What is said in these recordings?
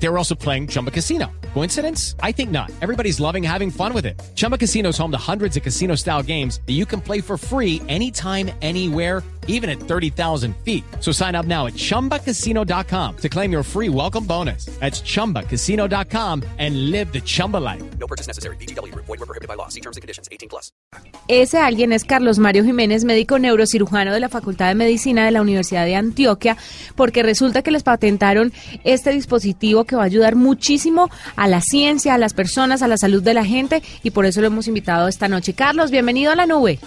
They were also playing Chumba Casino. Coincidence? I think not. Everybody's loving having fun with it. Chumba Casino is home to hundreds of casino style games that you can play for free anytime, anywhere, even at 30,000 feet. So sign up now at chumbacasino.com to claim your free welcome bonus. That's chumbacasino.com and live the Chumba life. No purchase necessary. BGW. Void were prohibited by law. See terms and conditions. 18 plus. Ese alguien es Carlos Mario Jiménez, médico neurocirujano de la Facultad de Medicina de la Universidad de Antioquia, porque resulta que les patentaron este dispositivo que va a ayudar muchísimo a la ciencia, a las personas, a la salud de la gente, y por eso lo hemos invitado esta noche. Carlos, bienvenido a la nube.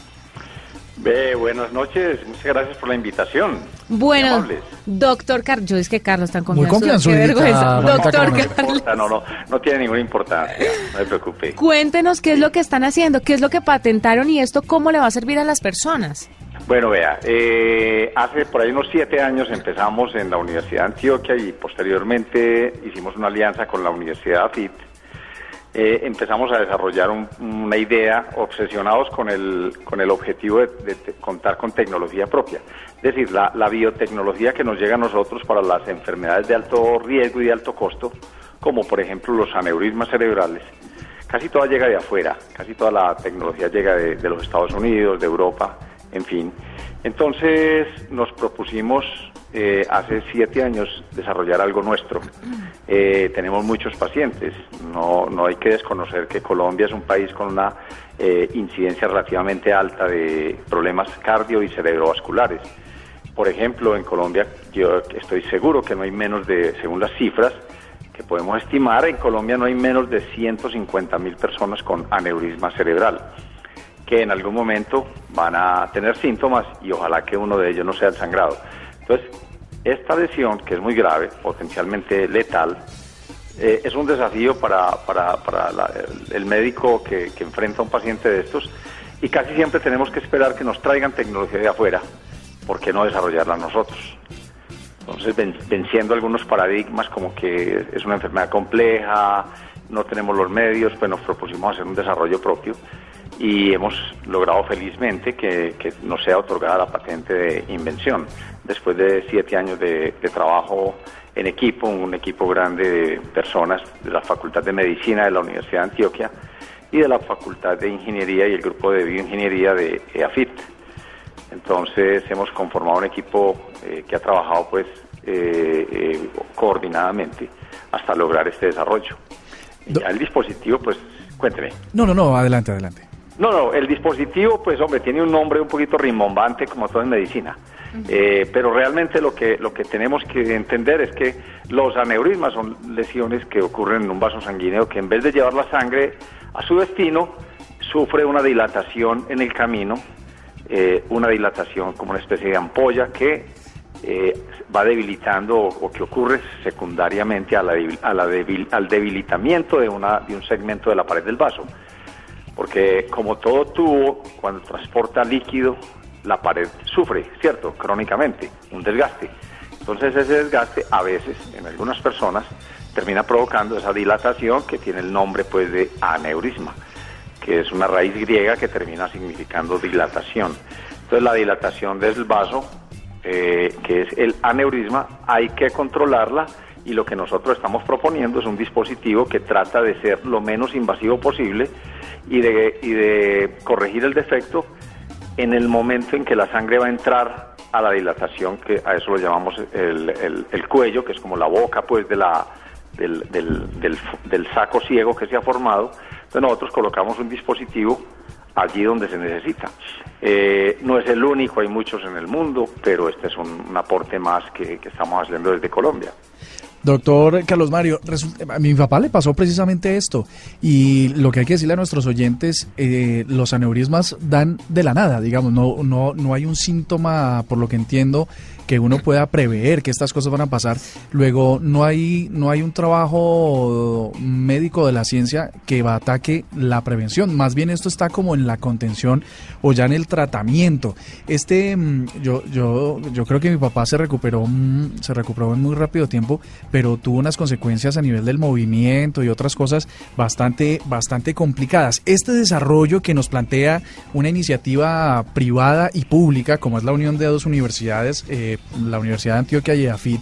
Buenas noches, muchas gracias por la invitación. Bueno, doctor Carlos, yo es que Carlos tan Muy confianzudo, qué vergüenza. Doctor Carlos, no, no, no tiene ninguna importancia, no se preocupe. cuéntenos qué es lo que están haciendo, qué es lo que patentaron y esto cómo le va a servir a las personas. Bueno, vea, eh, hace por ahí unos siete años empezamos en la Universidad de Antioquia y posteriormente hicimos una alianza con la Universidad AFIT. Eh, empezamos a desarrollar un- una idea obsesionados con el, con el objetivo de, contar con tecnología propia. Es decir, la, biotecnología que nos llega a nosotros para las enfermedades de alto riesgo y de alto costo, como por ejemplo los aneurismas cerebrales, casi toda llega de afuera, casi toda la tecnología llega de los Estados Unidos, de Europa, en fin. Entonces nos propusimos eh, hace siete años desarrollar algo nuestro. Eh, tenemos muchos pacientes, no, no hay que desconocer que Colombia es un país con una eh, incidencia relativamente alta de problemas cardio y cerebrovasculares. Por ejemplo, en Colombia yo estoy seguro que no hay menos de, según las cifras, que podemos estimar, en Colombia no hay menos de 150 mil personas con aneurisma cerebral, que en algún momento van a tener síntomas y ojalá que uno de ellos no sea el sangrado. Entonces, esta lesión, que es muy grave, potencialmente letal, eh, es un desafío para, para- para la- el, el médico que, que enfrenta a un paciente de estos y casi siempre tenemos que esperar que nos traigan tecnología de afuera, ¿por qué no desarrollarla nosotros? Entonces, ven- venciendo algunos paradigmas como que es una enfermedad compleja, no tenemos los medios, pues nos propusimos hacer un desarrollo propio y hemos logrado felizmente que, que nos sea otorgada la patente de invención. Después de siete años de, de trabajo en equipo, un equipo grande de personas de la Facultad de Medicina de la Universidad de Antioquia y de la Facultad de Ingeniería y el grupo de Bioingeniería de EAFIT. Entonces hemos conformado un equipo eh, que ha trabajado pues eh, eh, coordinadamente hasta lograr este desarrollo. Ya el dispositivo, pues cuénteme. No, no, no, adelante, adelante. No, no, el dispositivo, pues hombre, tiene un nombre un poquito rimbombante como todo en medicina. Eh, pero realmente lo que, lo que tenemos que entender es que los aneurismas son lesiones que ocurren en un vaso sanguíneo que en vez de llevar la sangre a su destino, sufre una dilatación en el camino, eh, una dilatación como una especie de ampolla que eh, va debilitando o, o que ocurre secundariamente a la debil- a la debil- al debilitamiento de, una, de un segmento de la pared del vaso. Porque como todo tubo, cuando transporta líquido, la pared sufre, ¿cierto? Crónicamente, un desgaste. Entonces ese desgaste a veces, en algunas personas, termina provocando esa dilatación que tiene el nombre pues de aneurisma, que es una raíz griega que termina significando dilatación. Entonces la dilatación del vaso, eh, que es el aneurisma, hay que controlarla y lo que nosotros estamos proponiendo es un dispositivo que trata de ser lo menos invasivo posible y de, y de corregir el defecto en el momento en que la sangre va a entrar a la dilatación, que a eso lo llamamos el, el- el cuello, que es como la boca pues de la, del, del- del- del saco ciego que se ha formado. Entonces nosotros colocamos un dispositivo allí donde se necesita. Eh, no es el único, hay muchos en el mundo, pero este es un, aporte más que, que estamos haciendo desde Colombia. Doctor Carlos Mario, a mi papá le pasó precisamente esto y lo que hay que decirle a nuestros oyentes, eh, los aneurismas dan de la nada, digamos, no, no, no hay un síntoma, por lo que entiendo, que uno pueda prever que estas cosas van a pasar. Luego, no hay, no hay un trabajo médico de la ciencia que va ataque la prevención, más bien esto está como en la contención o ya en el tratamiento. Este, mm, yo, yo, yo creo que mi papá se recuperó, mm, se recuperó en muy rápido tiempo, pero tuvo unas consecuencias a nivel del movimiento y otras cosas bastante, bastante complicadas. Este desarrollo que nos plantea una iniciativa privada y pública, como es la unión de dos universidades, eh, la Universidad de Antioquia y AFID,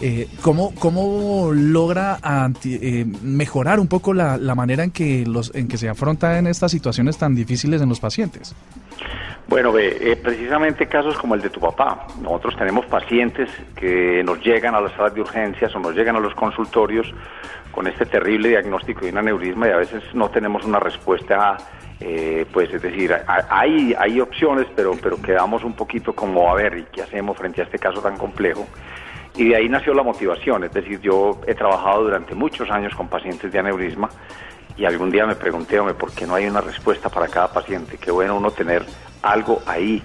eh, ¿cómo, ¿Cómo logra eh, mejorar un poco la, la manera en que, los, en que se afrontan estas situaciones tan difíciles en los pacientes? Bueno, eh, precisamente casos como el de tu papá. Nosotros tenemos pacientes que nos llegan a las salas de urgencias o nos llegan a los consultorios con este terrible diagnóstico de un aneurisma y a veces no tenemos una respuesta, eh, pues es decir, hay, hay opciones, pero, pero quedamos un poquito como, a ver, ¿y qué hacemos frente a este caso tan complejo? Y de ahí nació la motivación, es decir, yo he trabajado durante muchos años con pacientes de aneurisma y algún día me pregunté, hombre, ¿por qué no hay una respuesta para cada paciente? Qué bueno uno tener algo ahí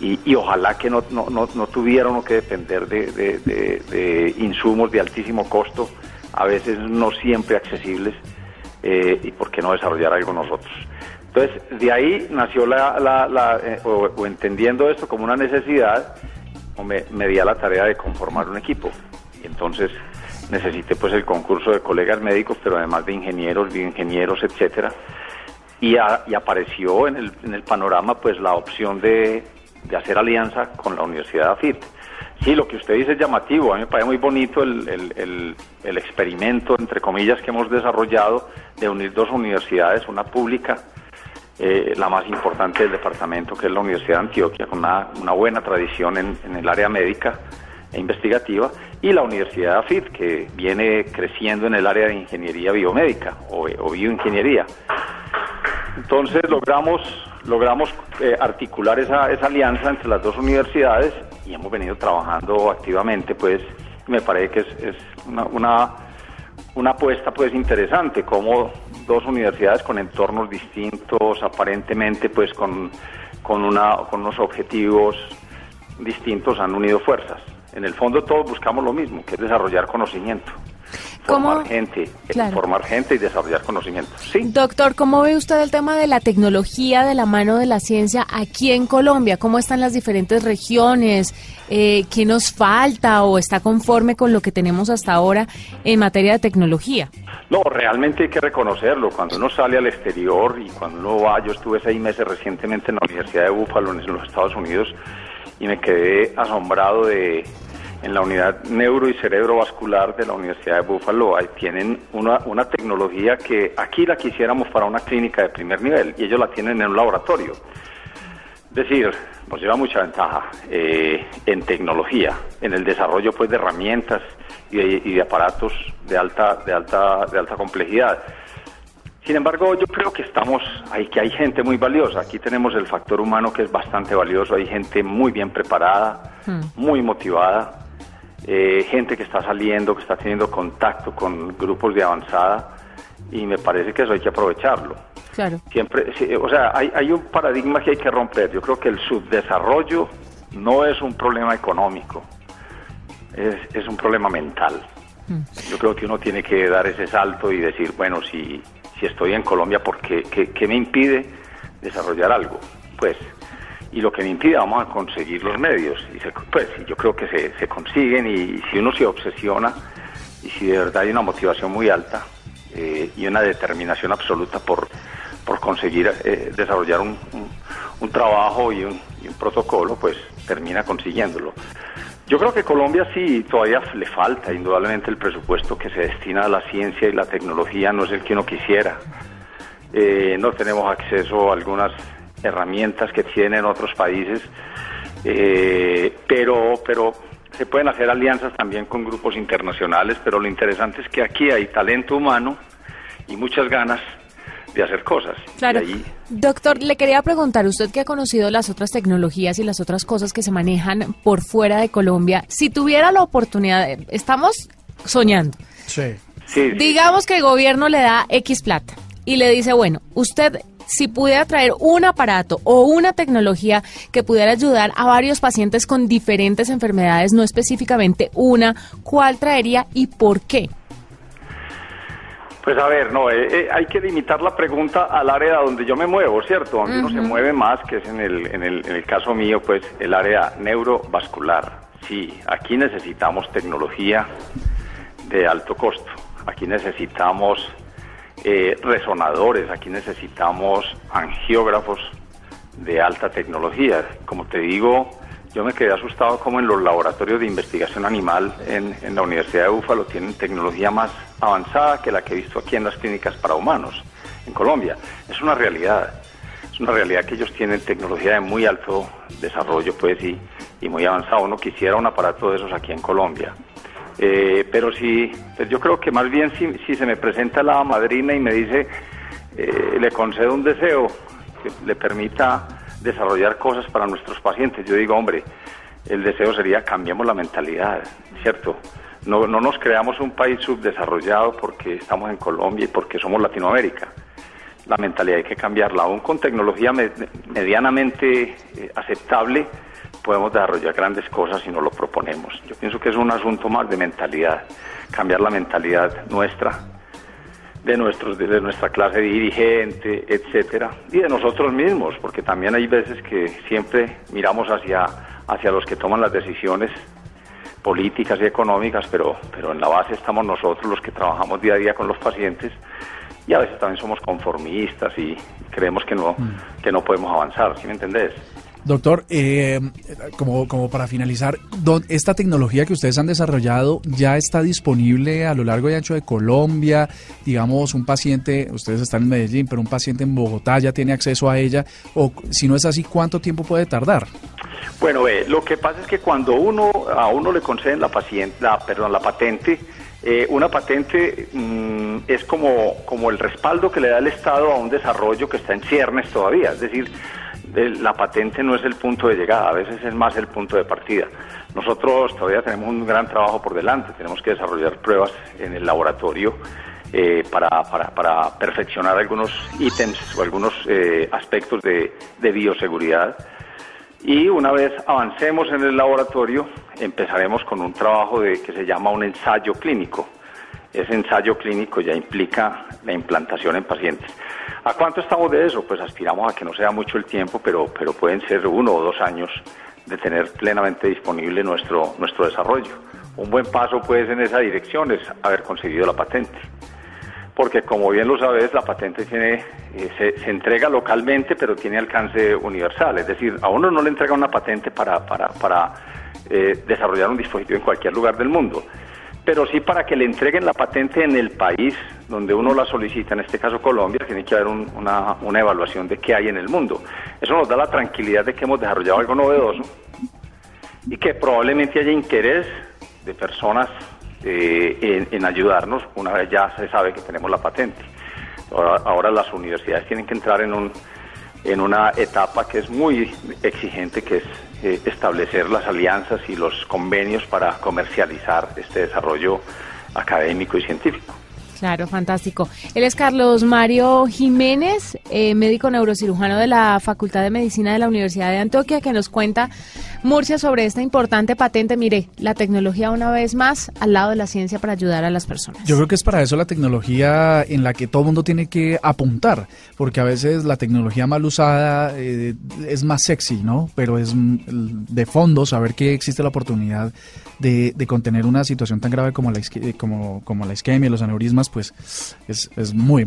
y, ojalá que no, no, no, no tuviera uno que depender de, de- de- de insumos de altísimo costo, a veces no siempre accesibles, eh, y por qué no desarrollar algo nosotros. Entonces, de ahí nació la, la- la, eh, o, entendiendo esto como una necesidad, me, me di a la tarea de conformar un equipo. Y entonces necesité pues el concurso de colegas médicos, pero además de ingenieros, bioingenieros, etcétera. Y apareció en el, en el panorama pues la opción de, de hacer alianza con la Universidad de AFIT. Sí, lo que usted dice es llamativo, a mí me parece muy bonito el, el- el- el experimento, entre comillas, que hemos desarrollado de unir dos universidades, una pública eh, la más importante del departamento, que es la Universidad de Antioquia, con una, buena tradición en, el área médica e investigativa, y la Universidad de AFIT, que viene creciendo en el área de ingeniería biomédica o, bioingeniería. Entonces logramos, logramos eh, articular esa, esa alianza entre las dos universidades y hemos venido trabajando activamente, pues me parece que es, es una, una apuesta pues interesante, como dos universidades con entornos distintos, aparentemente pues con, con, una, con unos objetivos distintos han unido fuerzas. En el fondo todos buscamos lo mismo, que es desarrollar conocimiento, formar ¿Cómo? gente, Claro. formar gente y desarrollar conocimiento. Sí. Doctor, ¿cómo ve usted el tema de la tecnología de la mano de la ciencia aquí en Colombia? ¿Cómo están las diferentes regiones? Eh, ¿Qué nos falta o está conforme con lo que tenemos hasta ahora en materia de tecnología? No, realmente hay que reconocerlo. Cuando uno sale al exterior y cuando uno va, yo estuve seis meses recientemente en la Universidad de Buffalo en los Estados Unidos y me quedé asombrado de en la unidad neuro y cerebrovascular de la Universidad de Buffalo ahí tienen una, una tecnología que aquí la quisiéramos para una clínica de primer nivel y ellos la tienen en un laboratorio. Es decir, nos lleva mucha ventaja eh, en tecnología, en el desarrollo pues de herramientas y de, y de aparatos de alta, de alta, de alta complejidad. Sin embargo, yo creo que estamos, hay, que hay gente muy valiosa. Aquí tenemos el factor humano que es bastante valioso. Hay gente muy bien preparada, muy motivada, eh, gente que está saliendo, que está teniendo contacto con grupos de avanzada y me parece que eso hay que aprovecharlo. Claro. Siempre, sí, o sea, hay, hay un paradigma que hay que romper. Yo creo que el subdesarrollo no es un problema económico, es, es un problema mental. Yo creo que uno tiene que dar ese salto y decir, bueno, si, si estoy en Colombia, ¿por qué, qué, qué me impide desarrollar algo? Pues, y lo que me impide, vamos a conseguir los medios. Y se- pues, yo creo que se, se consiguen y, si uno se obsesiona y si de verdad hay una motivación muy alta eh, y una determinación absoluta por, por conseguir eh, desarrollar un, un- un trabajo y un, y un protocolo, pues termina consiguiéndolo. Yo creo que Colombia sí todavía le falta indudablemente el presupuesto que se destina a la ciencia y la tecnología, no es el que uno quisiera. Eh, no tenemos acceso a algunas herramientas que tienen otros países, eh, pero, pero se pueden hacer alianzas también con grupos internacionales, pero lo interesante es que aquí hay talento humano y muchas ganas de hacer cosas. Claro. Ahí- Doctor, le quería preguntar, usted que ha conocido las otras tecnologías y las otras cosas que se manejan por fuera de Colombia, si tuviera la oportunidad, estamos soñando, Sí. sí, sí. digamos que el gobierno le da X plata y le dice, bueno, usted si pudiera traer un aparato o una tecnología que pudiera ayudar a varios pacientes con diferentes enfermedades, no específicamente una, ¿cuál traería y por qué? Pues a ver, no, eh, eh, hay que limitar la pregunta al área donde yo me muevo, ¿cierto? Donde uno se mueve más, que es en el, en, el, en el caso mío, pues el área neurovascular. Sí, aquí necesitamos tecnología de alto costo. Aquí necesitamos eh, resonadores, aquí necesitamos angiógrafos de alta tecnología. Como te digo, yo me quedé asustado como en los laboratorios de investigación animal en, en la Universidad de Búfalo tienen tecnología más avanzada que la que he visto aquí en las clínicas para humanos en Colombia. Es una realidad. Es una realidad que ellos tienen tecnología de muy alto desarrollo, pues, y, y muy avanzado. Uno quisiera un aparato de esos aquí en Colombia. Eh, pero sí, pues yo creo que más bien si, se me presenta la madrina y me dice, eh, le concedo un deseo que le permita desarrollar cosas para nuestros pacientes, yo digo, hombre, el deseo sería cambiemos la mentalidad, ¿cierto? No, no nos creamos un país subdesarrollado porque estamos en Colombia y porque somos Latinoamérica. La mentalidad hay que cambiarla, aún con tecnología me- medianamente eh, aceptable podemos desarrollar grandes cosas si nos lo proponemos. Yo pienso que es un asunto más de mentalidad, cambiar la mentalidad nuestra, de nuestros, de nuestra clase dirigente, etcétera, y de nosotros mismos, porque también hay veces que siempre miramos hacia, hacia los que toman las decisiones políticas y económicas, pero, pero en la base estamos nosotros los que trabajamos día a día con los pacientes y a veces también somos conformistas y creemos que no, que no podemos avanzar, ¿sí me entendés? Doctor, eh, como, como para finalizar, ¿esta tecnología que ustedes han desarrollado ya está disponible a lo largo y ancho de Colombia? Digamos, un paciente, ustedes están en Medellín, pero un paciente en Bogotá ya tiene acceso a ella, o si no es así, ¿cuánto tiempo puede tardar? Bueno, ve, lo que pasa es que cuando uno a uno le conceden la paciente, la, perdón, la patente, eh, una patente mm, es como, como el respaldo que le da el Estado a un desarrollo que está en ciernes todavía. Es decir, la patente no es el punto de llegada, a veces es más el punto de partida. Nosotros todavía tenemos un gran trabajo por delante, tenemos que desarrollar pruebas en el laboratorio eh, para, perfeccionar algunos ítems o algunos eh, aspectos de, bioseguridad. Y una vez avancemos en el laboratorio, empezaremos con un trabajo que se llama un ensayo clínico. Ese ensayo clínico ya implica la implantación en pacientes. ¿A cuánto estamos de eso? Pues aspiramos a que no sea mucho el tiempo, pero, pero pueden ser uno o dos años de tener plenamente disponible nuestro, nuestro desarrollo. Un buen paso pues en esa dirección es haber conseguido la patente porque como bien lo sabes, la patente tiene, eh, se, se entrega localmente, pero tiene alcance universal. Es decir, a uno no le entrega una patente para, para, eh, desarrollar un dispositivo en cualquier lugar del mundo, pero sí para que le entreguen la patente en el país donde uno la solicita, en este caso Colombia, tiene que haber un- una, una evaluación de qué hay en el mundo. Eso nos da la tranquilidad de que hemos desarrollado algo novedoso y que probablemente haya interés de personas eh, en, ayudarnos una vez ya se sabe que tenemos la patente. Ahora, ahora las universidades tienen que entrar en, un, en una etapa que es muy exigente, que es eh, establecer las alianzas y los convenios para comercializar este desarrollo académico y científico. Claro, fantástico. Él es Carlos Mario Jiménez, eh, médico neurocirujano de la Facultad de Medicina de la Universidad de Antioquia, que nos cuenta, Murcia, sobre esta importante patente. Mire, la tecnología una vez más al lado de la ciencia para ayudar a las personas. Yo creo que es para eso la tecnología en la que todo mundo tiene que apuntar, porque a veces la tecnología mal usada eh, es más sexy, ¿no? Pero es de fondo saber que existe la oportunidad de, contener una situación tan grave como la, como, como la isquemia, los aneurismas, pues es, es muy